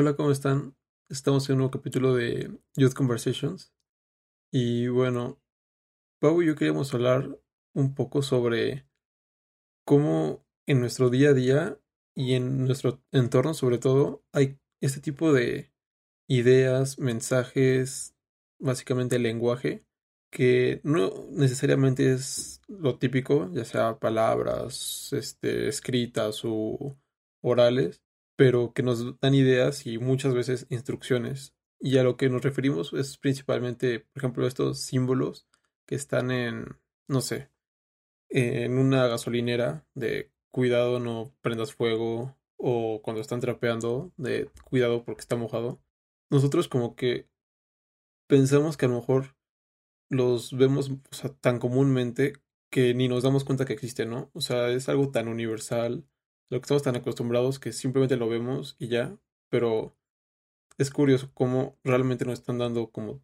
Hola, ¿cómo están? Estamos en un nuevo capítulo de Youth Conversations. Y bueno, Pau y yo queríamos hablar un poco sobre cómo en nuestro día a día y en nuestro entorno sobre todo hay este tipo de ideas, mensajes, básicamente lenguaje, que no necesariamente es lo típico, ya sea palabras este, escritas o orales, pero que nos dan ideas y muchas veces instrucciones. Y a lo que nos referimos es principalmente, por ejemplo, estos símbolos que están en, no sé, en una gasolinera de cuidado no prendas fuego o cuando están trapeando de cuidado porque está mojado. Nosotros como que pensamos que a lo mejor los vemos tan comúnmente que ni nos damos cuenta que existen, ¿no? O sea, es algo tan universal lo que estamos tan acostumbrados que simplemente lo vemos y ya, pero es curioso cómo realmente nos están dando como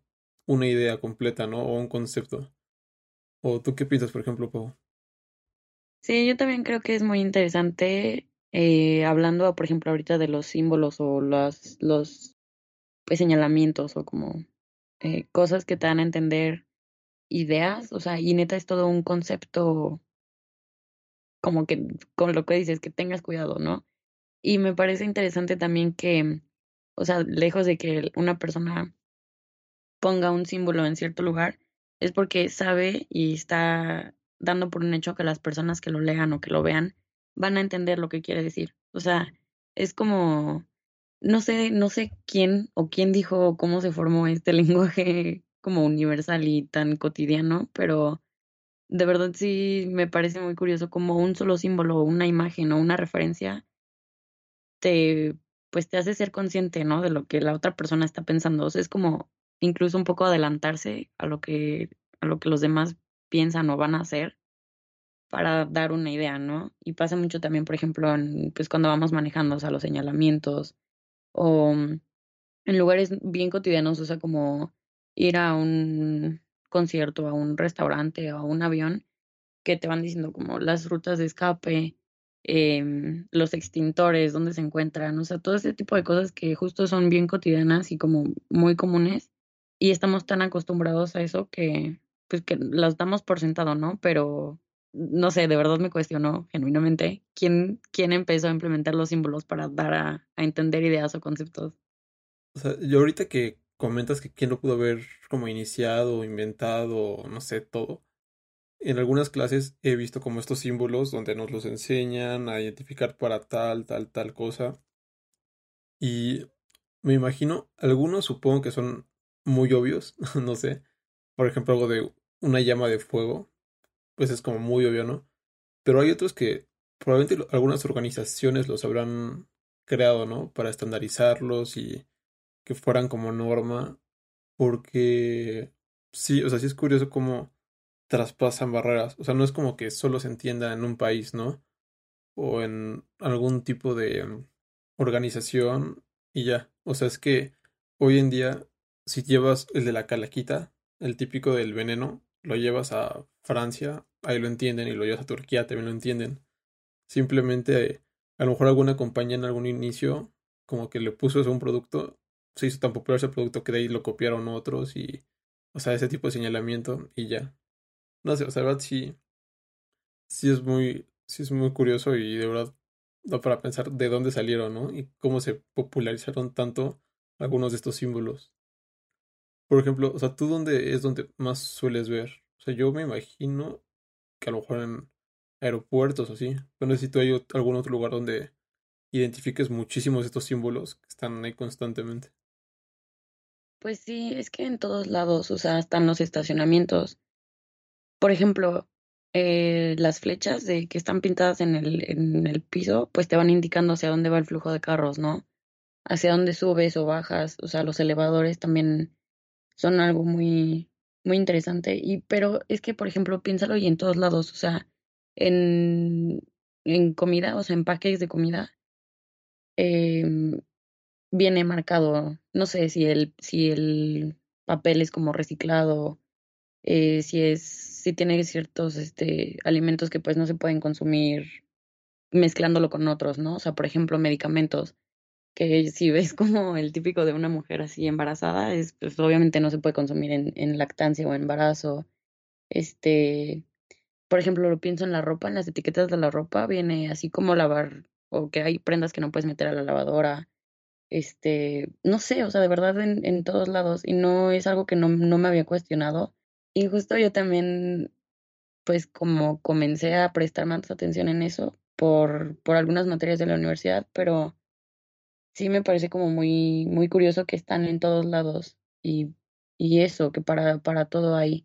una idea completa, ¿no? O un concepto. ¿O tú qué piensas, por ejemplo, Pau? Sí, yo también creo que es muy interesante, eh, hablando, por ejemplo, ahorita de los símbolos o los, los pues, señalamientos o como eh, cosas que te dan a entender ideas, o sea, y neta es todo un concepto como que con lo que dices, que tengas cuidado, ¿no? Y me parece interesante también que, o sea, lejos de que una persona ponga un símbolo en cierto lugar, es porque sabe y está dando por un hecho que las personas que lo lean o que lo vean van a entender lo que quiere decir. O sea, es como, no sé, no sé quién o quién dijo cómo se formó este lenguaje como universal y tan cotidiano, pero de verdad sí me parece muy curioso como un solo símbolo, una imagen o una referencia te pues te hace ser consciente, ¿no? De lo que la otra persona está pensando. O sea, es como incluso un poco adelantarse a lo que a lo que los demás piensan o van a hacer para dar una idea, ¿no? Y pasa mucho también, por ejemplo, pues cuando vamos manejando, o los señalamientos o en lugares bien cotidianos, o sea, como ir a un concierto, a un restaurante o a un avión, que te van diciendo como las rutas de escape, eh, los extintores, dónde se encuentran, o sea, todo ese tipo de cosas que justo son bien cotidianas y como muy comunes y estamos tan acostumbrados a eso que pues que las damos por sentado, ¿no? Pero no sé, de verdad me cuestionó genuinamente quién, quién empezó a implementar los símbolos para dar a, a entender ideas o conceptos. O sea, yo ahorita que comentas que quién lo pudo haber como iniciado, inventado, no sé, todo. En algunas clases he visto como estos símbolos donde nos los enseñan a identificar para tal, tal, tal cosa. Y me imagino, algunos supongo que son muy obvios, no sé. Por ejemplo, algo de una llama de fuego, pues es como muy obvio, ¿no? Pero hay otros que probablemente algunas organizaciones los habrán creado, ¿no? Para estandarizarlos y que fueran como norma, porque sí, o sea, sí es curioso cómo traspasan barreras, o sea, no es como que solo se entienda en un país, ¿no? O en algún tipo de mm, organización y ya, o sea, es que hoy en día, si llevas el de la calaquita, el típico del veneno, lo llevas a Francia, ahí lo entienden, y lo llevas a Turquía, también lo entienden. Simplemente, a lo mejor alguna compañía en algún inicio como que le puso eso un producto se hizo tan popular ese producto que de ahí lo copiaron otros y, o sea, ese tipo de señalamiento y ya. No sé, o sea, verdad sí, sí es muy, sí es muy curioso y de verdad da para pensar de dónde salieron, ¿no? Y cómo se popularizaron tanto algunos de estos símbolos. Por ejemplo, o sea, ¿tú dónde es donde más sueles ver? O sea, yo me imagino que a lo mejor en aeropuertos o así. Pero no sé si tú hay algún otro lugar donde identifiques muchísimos de estos símbolos que están ahí constantemente. Pues sí, es que en todos lados, o sea, están los estacionamientos. Por ejemplo, eh, las flechas de que están pintadas en el, en el piso, pues te van indicando hacia dónde va el flujo de carros, ¿no? Hacia dónde subes o bajas, o sea, los elevadores también son algo muy, muy interesante. Y, pero es que, por ejemplo, piénsalo y en todos lados, o sea, en, en comida, o sea, en paquetes de comida, eh, viene marcado, no sé si el, si el papel es como reciclado, eh, si es, si tiene ciertos este, alimentos que pues no se pueden consumir mezclándolo con otros, ¿no? O sea, por ejemplo, medicamentos, que si ves como el típico de una mujer así embarazada, es, pues obviamente no se puede consumir en, en lactancia o embarazo. Este, por ejemplo, lo pienso en la ropa, en las etiquetas de la ropa, viene así como lavar, o que hay prendas que no puedes meter a la lavadora, este, no sé, o sea, de verdad en, en todos lados, y no es algo que no, no me había cuestionado. Y justo yo también, pues como comencé a prestar más atención en eso por, por algunas materias de la universidad, pero sí me parece como muy, muy curioso que están en todos lados y, y eso, que para, para todo hay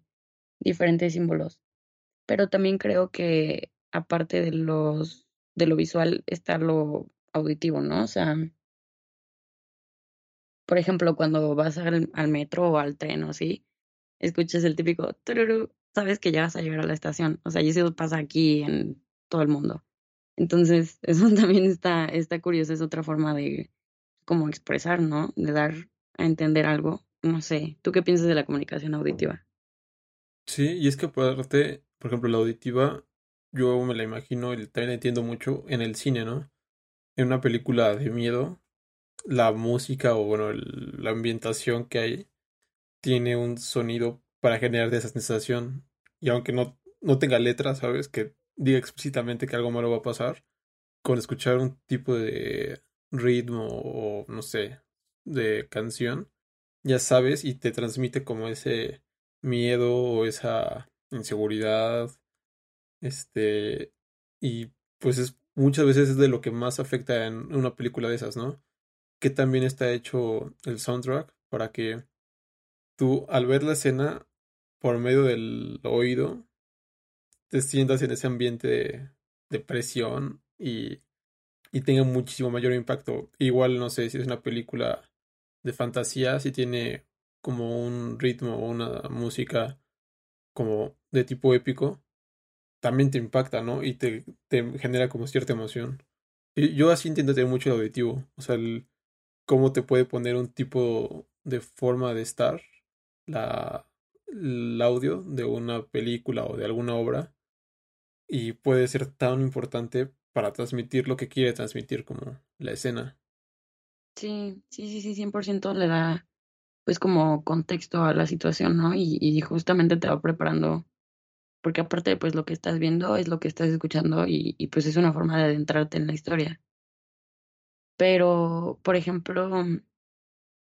diferentes símbolos. Pero también creo que aparte de los, de lo visual está lo auditivo, ¿no? O sea, por ejemplo, cuando vas al, metro o al tren o así, escuchas el típico tururu, sabes que ya vas a llegar a la estación. O sea, y eso pasa aquí en todo el mundo. Entonces, eso también está, está curioso, es otra forma de como expresar, ¿no? De dar a entender algo. No sé, ¿tú qué piensas de la comunicación auditiva? Sí, y es que aparte, por ejemplo, la auditiva, yo me la imagino y también entiendo mucho en el cine, ¿no? En una película de miedo, la música o bueno, el, la ambientación que hay tiene un sonido para generar esa sensación. Y aunque no, no tenga letra, ¿sabes? Que diga explícitamente que algo malo va a pasar, con escuchar un tipo de ritmo o no sé, de canción, ya sabes y te transmite como ese miedo o esa inseguridad. Este, y pues es muchas veces es de lo que más afecta en una película de esas, ¿no? Que también está hecho el soundtrack para que tú al ver la escena por medio del oído te sientas en ese ambiente de, presión y, y tenga muchísimo mayor impacto. Igual, no sé si es una película de fantasía, si tiene como un ritmo o una música como de tipo épico, también te impacta, ¿no? Y te, genera como cierta emoción. Y yo así entiendo mucho el auditivo, o sea, el, cómo te puede poner un tipo de forma de estar la, el audio de una película o de alguna obra y puede ser tan importante para transmitir lo que quiere transmitir como la escena. Sí, sí, sí, sí, 100% le da pues como contexto a la situación, ¿no? Y, y justamente te va preparando, porque aparte pues lo que estás viendo es lo que estás escuchando y, y pues es una forma de adentrarte en la historia. Pero, por ejemplo,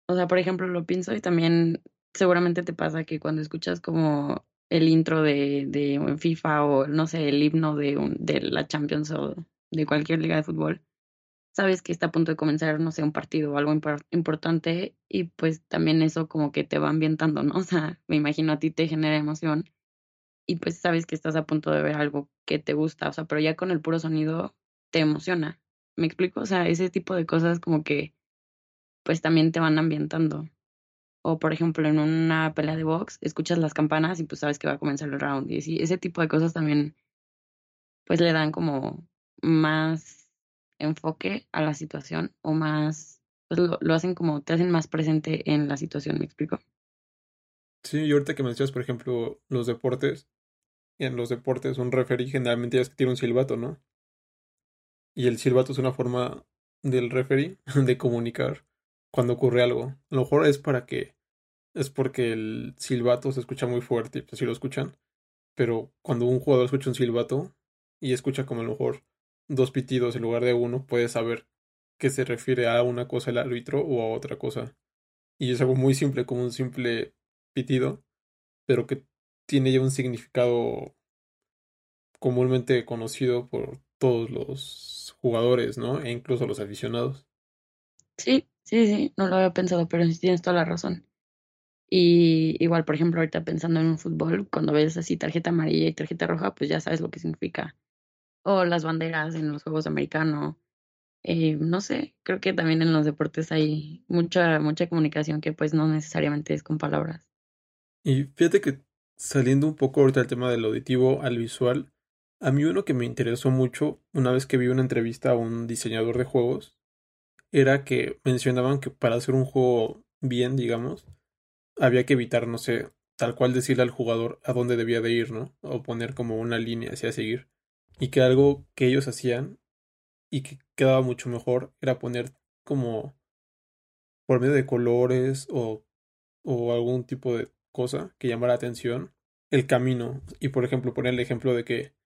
o sea, por ejemplo, lo pienso y también seguramente te pasa que cuando escuchas como el intro de, de FIFA o no sé, el himno de, un, de la Champions o de cualquier liga de fútbol, sabes que está a punto de comenzar, no sé, un partido o algo importante y pues también eso como que te va ambientando, ¿no? O sea, me imagino a ti te genera emoción y pues sabes que estás a punto de ver algo que te gusta, o sea, pero ya con el puro sonido te emociona. ¿Me explico? O sea, ese tipo de cosas como que pues también te van ambientando. O por ejemplo, en una pelea de box, escuchas las campanas y pues sabes que va a comenzar el round. Y ese tipo de cosas también pues le dan como más enfoque a la situación o más, pues lo, lo hacen como, te hacen más presente en la situación, ¿me explico? Sí, y ahorita que mencionas, por ejemplo, los deportes, en los deportes un referee generalmente es que tiene un silbato, ¿no? Y el silbato es una forma del referee de comunicar cuando ocurre algo. A lo mejor es para que es porque el silbato se escucha muy fuerte, pues si lo escuchan. Pero cuando un jugador escucha un silbato y escucha como a lo mejor dos pitidos en lugar de uno, puede saber que se refiere a una cosa el árbitro o a otra cosa. Y es algo muy simple, como un simple pitido, pero que tiene ya un significado comúnmente conocido por todos los jugadores, ¿no? E incluso los aficionados. Sí, sí, sí, no lo había pensado, pero sí tienes toda la razón. Y igual, por ejemplo, ahorita pensando en un fútbol, cuando ves así tarjeta amarilla y tarjeta roja, pues ya sabes lo que significa. O las banderas en los Juegos Americanos. Eh, no sé, creo que también en los deportes hay mucha, mucha comunicación que pues no necesariamente es con palabras. Y fíjate que saliendo un poco ahorita del tema del auditivo al visual, a mí uno que me interesó mucho una vez que vi una entrevista a un diseñador de juegos era que mencionaban que para hacer un juego bien, digamos, había que evitar, no sé, tal cual decirle al jugador a dónde debía de ir, ¿no? O poner como una línea hacia seguir. Y que algo que ellos hacían y que quedaba mucho mejor era poner como por medio de colores o, o algún tipo de cosa que llamara la atención el camino. Y por ejemplo, poner el ejemplo de que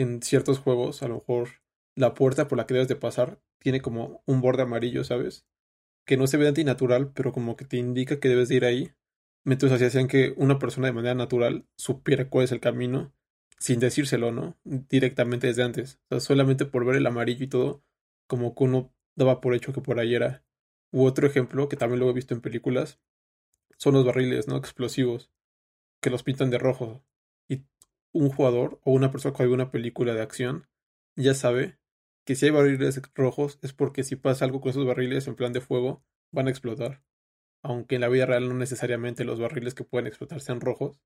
en ciertos juegos, a lo mejor la puerta por la que debes de pasar tiene como un borde amarillo, ¿sabes? Que no se ve antinatural, pero como que te indica que debes de ir ahí. Entonces así hacían que una persona de manera natural supiera cuál es el camino sin decírselo, ¿no? Directamente desde antes. O sea, solamente por ver el amarillo y todo, como que uno daba por hecho que por ahí era. U otro ejemplo, que también lo he visto en películas, son los barriles, ¿no? Explosivos, que los pintan de rojo. Un jugador o una persona con alguna película de acción ya sabe que si hay barriles rojos es porque si pasa algo con esos barriles en plan de fuego, van a explotar. Aunque en la vida real no necesariamente los barriles que pueden explotar sean rojos,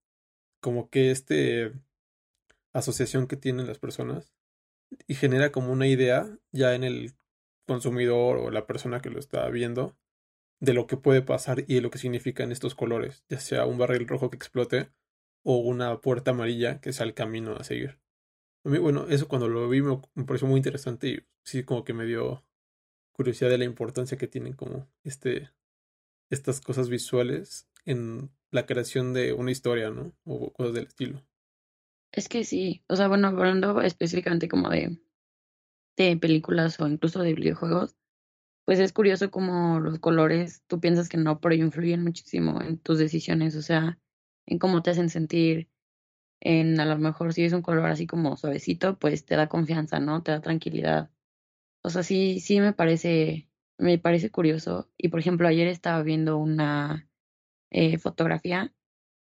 como que este asociación que tienen las personas y genera como una idea ya en el consumidor o la persona que lo está viendo de lo que puede pasar y de lo que significan estos colores, ya sea un barril rojo que explote o una puerta amarilla que sea el camino a seguir. A mí, bueno, eso cuando lo vi me, pareció muy interesante y sí como que me dio curiosidad de la importancia que tienen como este estas cosas visuales en la creación de una historia, ¿no? O cosas del estilo. Es que sí, o sea, bueno, hablando específicamente como de, de películas o incluso de videojuegos, pues es curioso como los colores, tú piensas que no, pero influyen muchísimo en tus decisiones, o sea, en cómo te hacen sentir, en a lo mejor si es un color así como suavecito, pues te da confianza, ¿no? Te da tranquilidad. O sea, sí, sí me parece me parece curioso. Y por ejemplo, ayer estaba viendo una eh, fotografía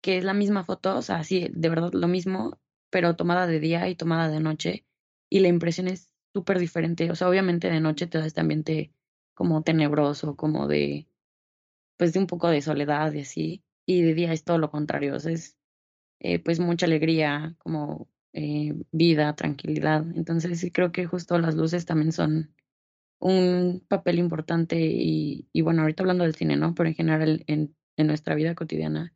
que es la misma foto, o sea, sí, de verdad lo mismo, pero tomada de día y tomada de noche. Y la impresión es súper diferente. O sea, obviamente de noche te da este ambiente como tenebroso, como de, pues de un poco de soledad y así. Y de día es todo lo contrario, o sea, es eh, pues mucha alegría, como eh, vida, tranquilidad. Entonces sí creo que justo las luces también son un papel importante y, y, bueno, ahorita hablando del cine, ¿no? Pero en general en, en nuestra vida cotidiana.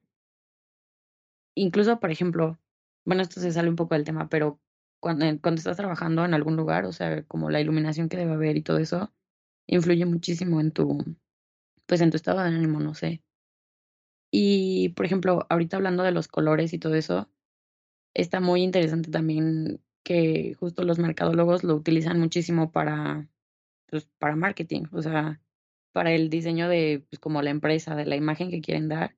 Incluso, por ejemplo, bueno, esto se sale un poco del tema, pero cuando, cuando estás trabajando en algún lugar, o sea, como la iluminación que debe haber y todo eso, influye muchísimo en tu, pues en tu estado de ánimo, no sé. Y, por ejemplo, ahorita hablando de los colores y todo eso, está muy interesante también que justo los mercadólogos lo utilizan muchísimo para pues, para marketing, o sea, para el diseño de, pues, como la empresa, de la imagen que quieren dar.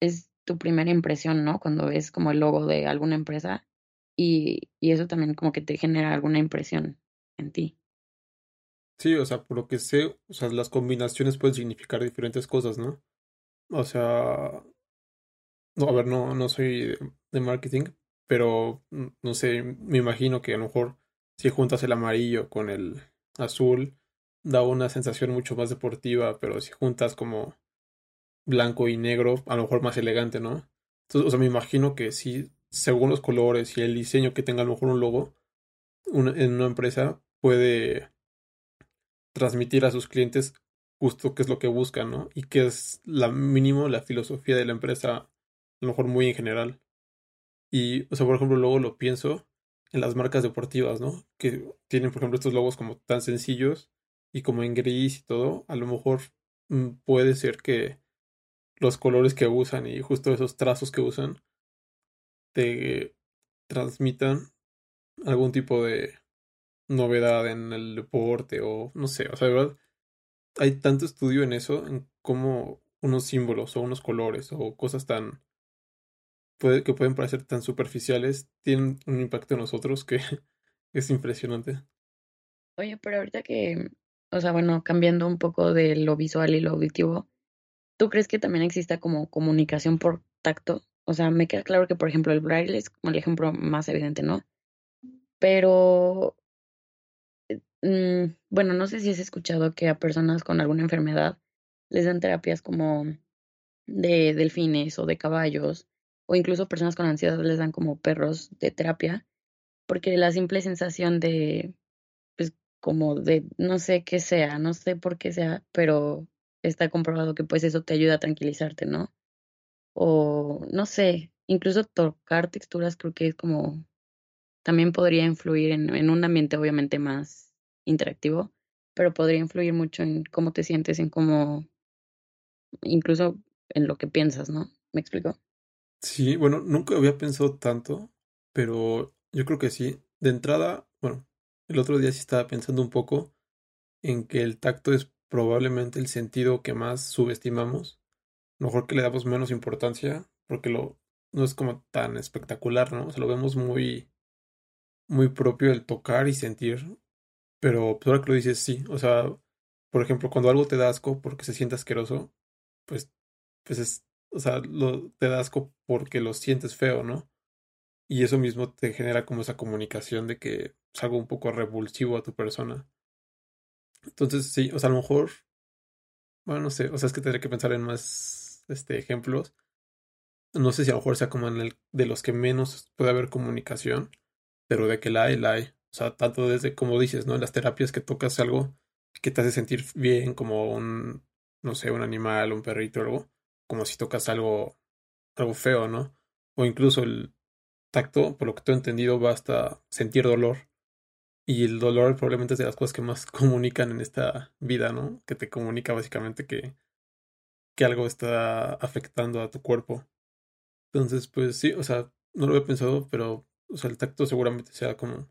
Es tu primera impresión, ¿no? Cuando ves como el logo de alguna empresa y, y eso también como que te genera alguna impresión en ti. Sí, o sea, por lo que sé, o sea, las combinaciones pueden significar diferentes cosas, ¿no? O sea, no, a ver, no, no soy de marketing, pero mm, no sé, me imagino que a lo mejor si juntas el amarillo con el azul da una sensación mucho más deportiva, pero si juntas como blanco y negro, a lo mejor más elegante, ¿no? Entonces, o sea, me imagino que si, según los colores y el diseño que tenga a lo mejor un logo, en una empresa puede transmitir a sus clientes justo qué es lo que buscan, ¿no? Y qué es la mínimo la filosofía de la empresa, a lo mejor muy en general. Y, o sea, por ejemplo, luego lo pienso en las marcas deportivas, ¿no? Que tienen, por ejemplo, estos logos como tan sencillos y como en gris y todo. A lo mejor mm, puede ser que los colores que usan y justo esos trazos que usan te transmitan algún tipo de novedad en el deporte o no sé, o sea, de verdad hay tanto estudio en eso, en cómo unos símbolos o unos colores o cosas tan puede, que pueden parecer tan superficiales tienen un impacto en nosotros que es impresionante. Oye, pero ahorita que, o sea, bueno, cambiando un poco de lo visual y lo auditivo, ¿tú crees que también exista como comunicación por tacto? O sea, me queda claro que, por ejemplo, el braille es como el ejemplo más evidente, ¿no? Pero, mm, bueno, no sé si has escuchado que a personas con alguna enfermedad les dan terapias como de delfines o de caballos, o incluso personas con ansiedad les dan como perros de terapia, porque la simple sensación de, pues, como de, no sé qué sea, no sé por qué sea, pero está comprobado que pues eso te ayuda a tranquilizarte, ¿no? O no sé, incluso tocar texturas creo que es como, también podría influir en, en un ambiente obviamente más interactivo, pero podría influir mucho en cómo te sientes, en cómo, incluso en lo que piensas, ¿no? ¿Me explico? Sí, bueno, nunca había pensado tanto, pero yo creo que sí. De entrada, bueno, el otro día sí estaba pensando un poco en que el tacto es probablemente el sentido que más subestimamos. Mejor que le damos menos importancia, porque lo no es como tan espectacular, ¿no? O sea, lo vemos muy, muy propio el tocar y sentir. Pero pues, ahora que lo dices, sí. O sea, por ejemplo, cuando algo te da asco porque se siente asqueroso, pues, pues es, o sea, lo, te da asco porque lo sientes feo, ¿no? Y eso mismo te genera como esa comunicación de que es algo un poco revulsivo a tu persona. Entonces, sí, o sea, a lo mejor, bueno, no sé, o sea, es que tendré que pensar en más este, ejemplos. No sé si a lo mejor sea como de los que menos puede haber comunicación, pero de que la hay, la hay. O sea, tanto desde, como dices, ¿no? En las terapias que tocas algo que te hace sentir bien, como un, no sé, un animal, un perrito, algo, como si tocas algo, algo feo, ¿no? O incluso el tacto, por lo que te he entendido, va hasta sentir dolor. Y el dolor probablemente es de las cosas que más comunican en esta vida, ¿no? Que te comunica básicamente que, que algo está afectando a tu cuerpo. Entonces, pues sí, o sea, no lo había pensado, pero o sea, el tacto seguramente sea como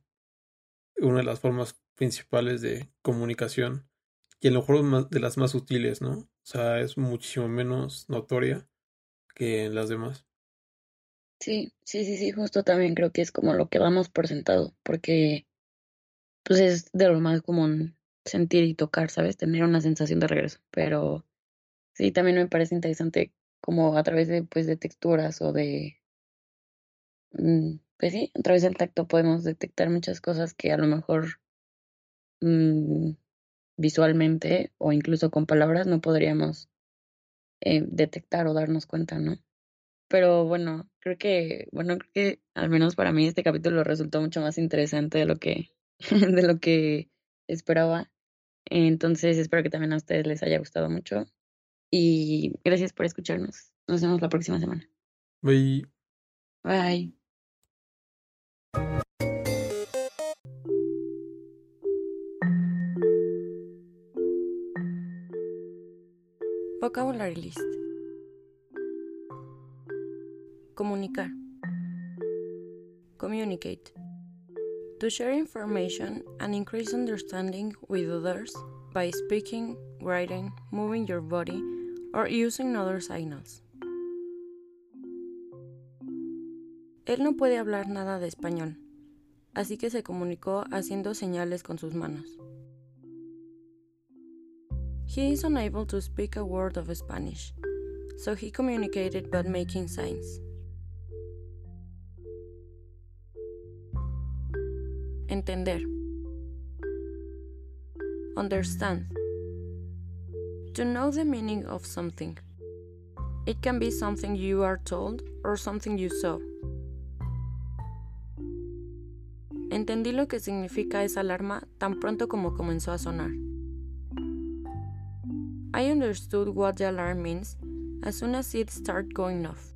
una de las formas principales de comunicación y a lo mejor de las más útiles, ¿no? O sea, es muchísimo menos notoria que en las demás. Sí, sí, sí, sí, justo también creo que es como lo que damos por sentado, porque pues es de lo más común sentir y tocar, ¿sabes? Tener una sensación de regreso, pero sí, también me parece interesante como a través de, pues, de texturas o de, pues sí, a través del tacto podemos detectar muchas cosas que a lo mejor mm, visualmente o incluso con palabras no podríamos eh, detectar o darnos cuenta, ¿no? Pero bueno, creo que, bueno, creo que al menos para mí este capítulo resultó mucho más interesante de lo que, de lo que esperaba. Entonces espero que también a ustedes les haya gustado mucho. Y gracias por escucharnos. Nos vemos la próxima semana. Bye. Bye. Vocabulary list. Comunicar. Communicate. To share information and increase understanding with others by speaking, writing, moving your body, or using other signals. Él no puede hablar nada de español, así que se comunicó haciendo señales con sus manos. He is unable to speak a word of Spanish, so he communicated by making signs. Entender. Understand. To know the meaning of something. It can be something you are told or something you saw. Entendí lo que significa esa alarma tan pronto como comenzó a sonar. I understood what the alarm means as soon as it started going off.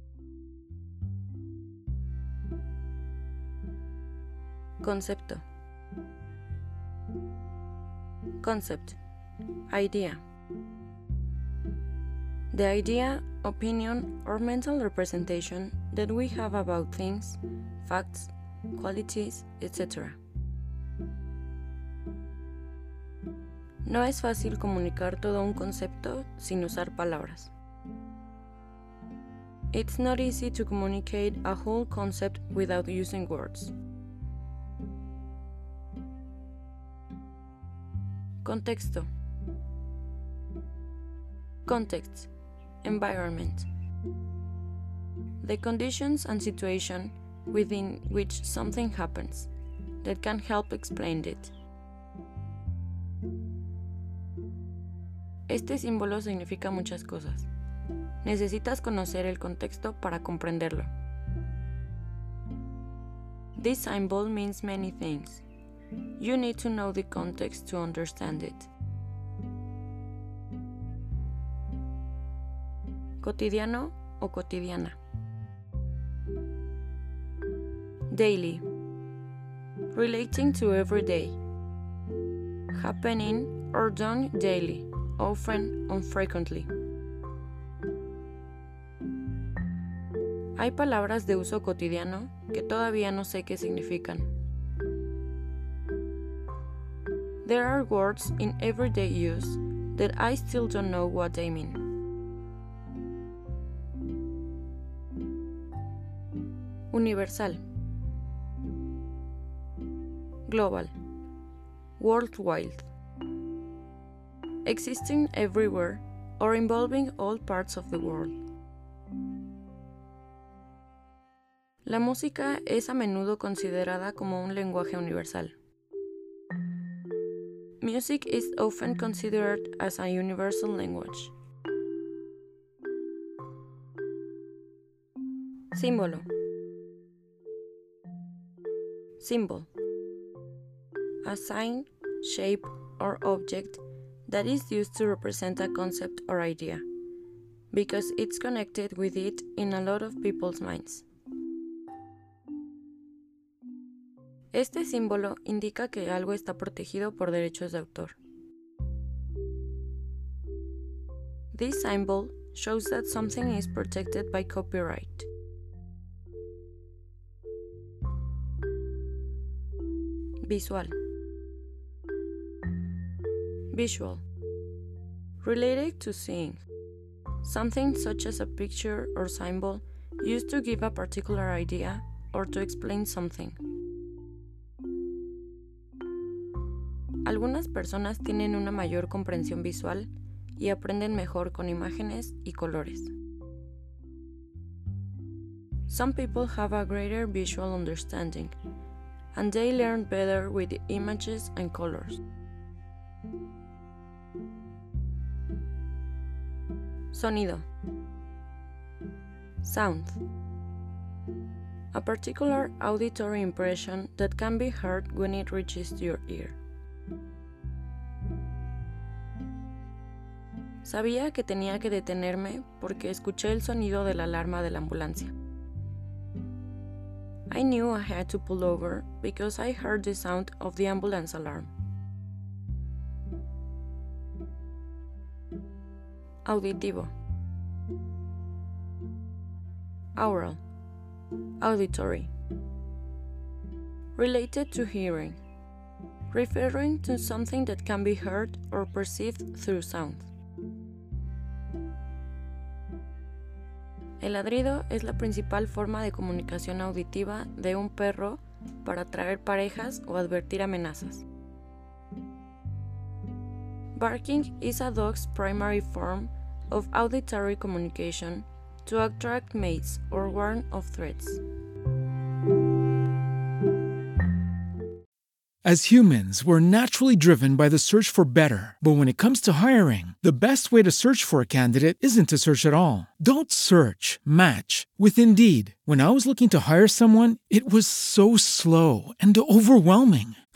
Concepto. Concept. Idea. the idea, opinion, or mental representation that we have about things, facts, qualities, etc. No es fácil comunicar todo un concepto sin usar palabras. It's not easy to communicate a whole concept without using words. Contexto. Context. Environment. The conditions and situation within which something happens that can help explain it. Este símbolo significa muchas cosas. Necesitas conocer el contexto para comprenderlo. This symbol means many things. You need to know the context to understand it. Cotidiano o cotidiana. Daily. Relating to every day. Happening or done daily, often, unfrequently. Hay palabras de uso cotidiano que todavía no sé qué significan. There are words in everyday use that I still don't know what they mean. Universal. Global. Worldwide. Existing everywhere or involving all parts of the world. La música es a menudo considerada como un lenguaje universal. Music is often considered as a universal language. Símbolo. Symbol. A sign, shape, or object that is used to represent a concept or idea, because it's connected with it in a lot of people's minds. Este símbolo indica que algo está protegido por derechos de autor. This symbol shows that something is protected by copyright. Visual. Visual. Related to seeing. Something such as a picture or symbol used to give a particular idea or to explain something. Algunas personas tienen una mayor comprensión visual y aprenden mejor con imágenes y colores. Some people have a greater visual understanding, and they learn better with images and colors. Sonido. Sound. A particular auditory impression that can be heard when it reaches your ear. Sabía que tenía que detenerme porque escuché el sonido de la alarma de la ambulancia. I knew I had to pull over because I heard the sound of the ambulance alarm. Auditivo. Oral. Auditory. Related to hearing. Referring to something that can be heard or perceived through sound. El ladrido es la principal forma de comunicación auditiva de un perro para atraer parejas o advertir amenazas. Barking is a dog's primary form of auditory communication to attract mates or warn of threats. As humans, we're naturally driven by the search for better. But when it comes to hiring, the best way to search for a candidate isn't to search at all. Don't search, match with Indeed. When I was looking to hire someone, it was so slow and overwhelming.